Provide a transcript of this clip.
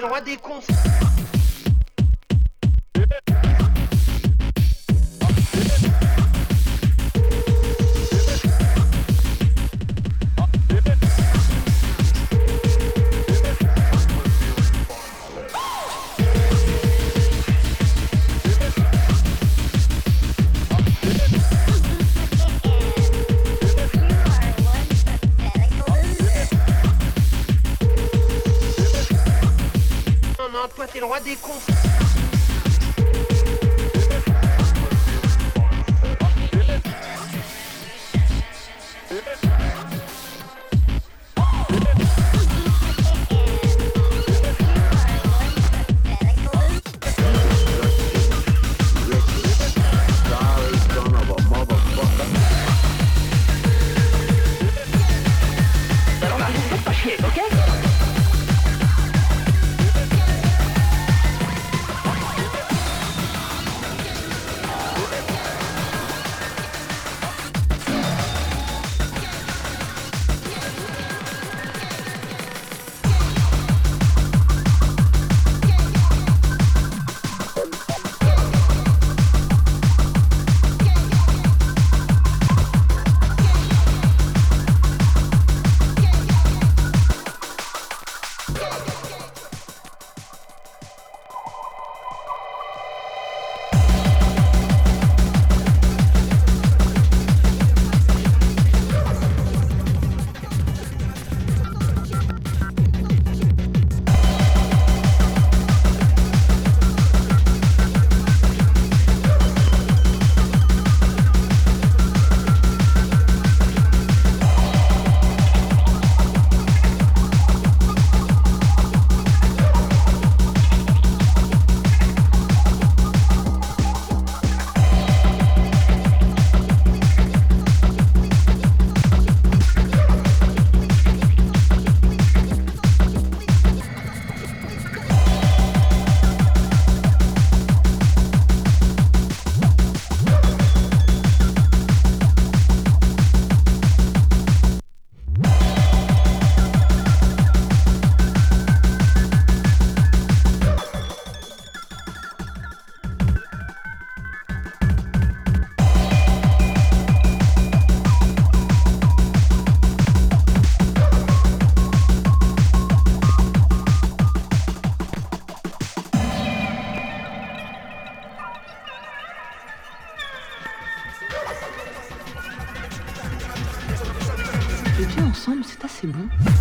le roi des cons. c'est bon.